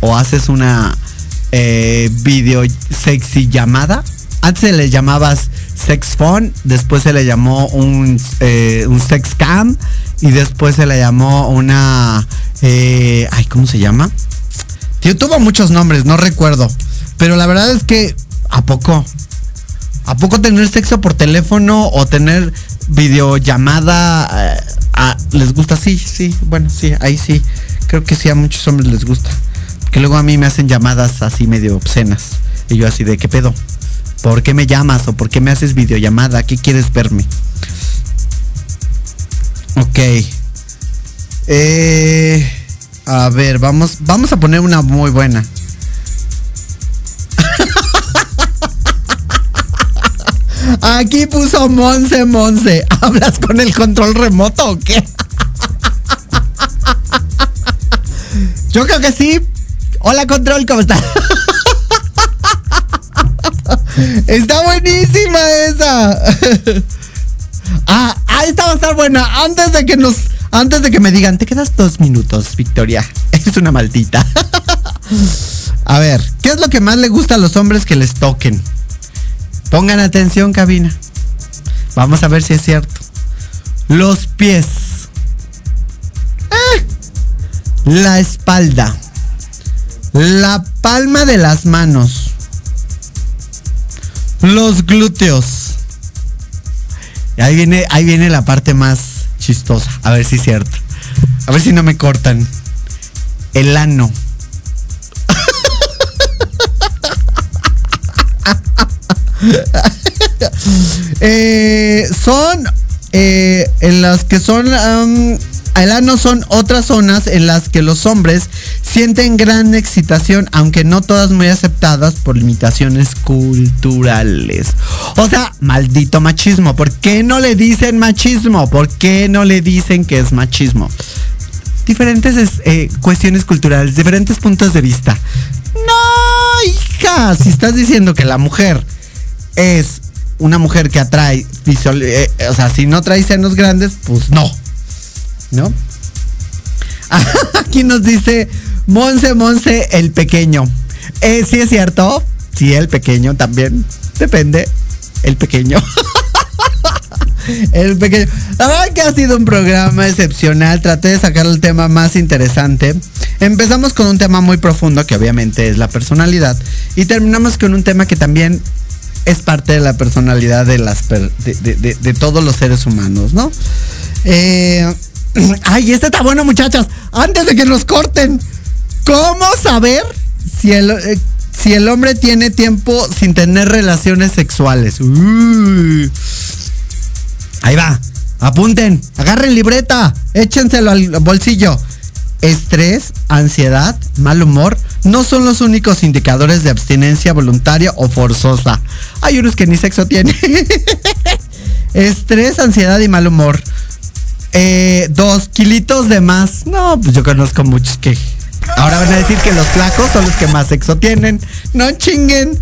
o haces una eh, video sexy llamada. Antes le llamabas sex phone, después se le llamó un, eh, un sex cam y después se le llamó una... eh, ay, ¿cómo se llama? Tío, tuvo muchos nombres, no recuerdo. Pero la verdad es que, ¿a poco? ¿A poco tener sexo por teléfono o tener videollamada eh, les gusta? Sí, sí, bueno, sí, ahí sí. Creo que sí a muchos hombres les gusta. Que luego a mí me hacen llamadas así medio obscenas. Y yo así de, ¿qué pedo? ¿Por qué me llamas o por qué me haces videollamada? ¿Qué quieres verme? Ok. Eh, a ver, vamos, vamos a poner una muy buena. Aquí puso Monse Monse. ¿Hablas con el control remoto o qué? Yo creo que sí. Hola control, ¿cómo estás? Está buenísima esa. ah, ah, esta va a estar buena. Antes de que nos. Antes de que me digan, te quedas dos minutos, Victoria. Es una maldita. a ver, ¿qué es lo que más le gusta a los hombres que les toquen? Pongan atención, cabina. Vamos a ver si es cierto. Los pies. Ah, la espalda. La palma de las manos. Los glúteos. Ahí viene, ahí viene la parte más chistosa. A ver si es cierto. A ver si no me cortan. El ano. Eh, son eh, en las que son el ano son otras zonas en las que los hombres sienten gran excitación, aunque no todas muy aceptadas por limitaciones culturales. O sea, maldito machismo. ¿Por qué no le dicen machismo? ¿Por qué no le dicen que es machismo? Diferentes eh, cuestiones culturales, diferentes puntos de vista. No, hija, si estás diciendo que la mujer es una mujer que atrae, eh, o sea, si no trae senos grandes, pues no. ¿No? Aquí nos dice Monse Monse el pequeño. Eh, sí es cierto. Sí, el pequeño también. Depende. El pequeño. el pequeño. La verdad que ha sido un programa excepcional. Traté de sacar el tema más interesante. Empezamos con un tema muy profundo que obviamente es la personalidad. Y terminamos con un tema que también es parte de la personalidad de, las de, todos los seres humanos, ¿no? Eh, ay, este está bueno, muchachas. Antes de que nos corten, ¿cómo saber si el, eh, si el hombre tiene tiempo sin tener relaciones sexuales? Ahí va. Apunten, agarren libreta, échenselo al bolsillo. Estrés, ansiedad, mal humor no son los únicos indicadores de abstinencia voluntaria o forzosa. Hay unos que ni sexo tienen. Estrés, ansiedad y mal humor. Eh, dos kilitos de más. No, pues yo conozco muchos que. Ahora van a decir que los flacos son los que más sexo tienen. No chinguen.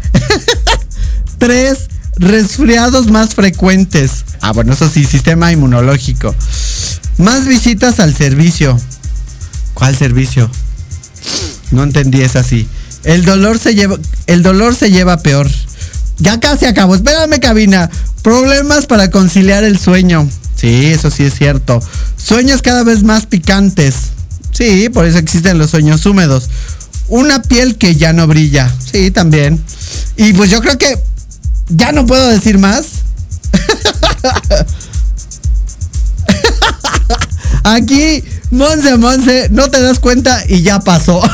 Tres, resfriados más frecuentes. Ah, bueno, eso sí, sistema inmunológico. Más visitas al servicio. ¿Cuál servicio? No entendí es así. El dolor se lleva, el dolor se lleva peor. Ya casi acabo. Espérame, cabina. Problemas para conciliar el sueño. Sí, eso sí es cierto. Sueños cada vez más picantes. Sí, por eso existen los sueños húmedos. Una piel que ya no brilla. Sí, también. Y pues yo creo que ya no puedo decir más. Aquí, Monse, Monse, no te das cuenta y ya pasó.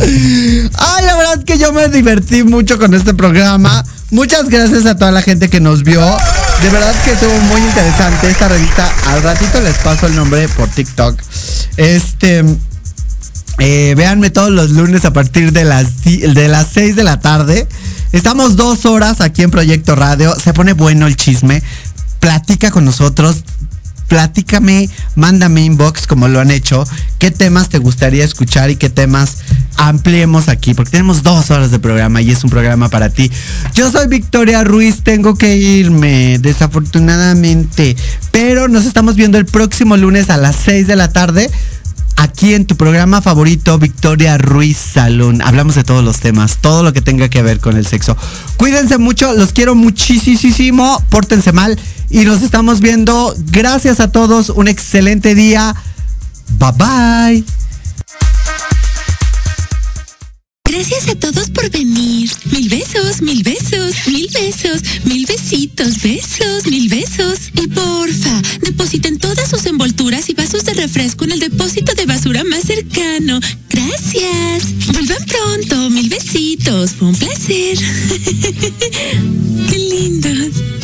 Ay, la verdad es que yo me divertí mucho con este programa. Muchas gracias a toda la gente que nos vio. De verdad que estuvo muy interesante esta revista. Al ratito les paso el nombre por TikTok. Este. Eh, véanme todos los lunes a partir de las, de las 6 de la tarde. Estamos dos horas aquí en Proyecto Radio. Se pone bueno el chisme. Platica con nosotros platícame, mándame inbox como lo han hecho, qué temas te gustaría escuchar y qué temas ampliemos aquí, porque tenemos dos horas de programa y es un programa para ti. Yo soy Victoria Ruiz, tengo que irme, desafortunadamente, pero nos estamos viendo el próximo lunes a las 6 de la tarde aquí en tu programa favorito, Victoria Ruiz Salón. Hablamos de todos los temas, todo lo que tenga que ver con el sexo. Cuídense mucho, los quiero muchísimo, pórtense mal y nos estamos viendo. Gracias a todos, un excelente día. Bye bye. Gracias a todos por venir. Mil besos, mil besos, mil besos, mil besitos, besos, mil besos. Y porfa, depositen todas sus envolturas y vasos de refresco en el depósito de basura más cercano. Gracias. Vuelvan pronto, mil besitos. Fue un placer. Qué lindos.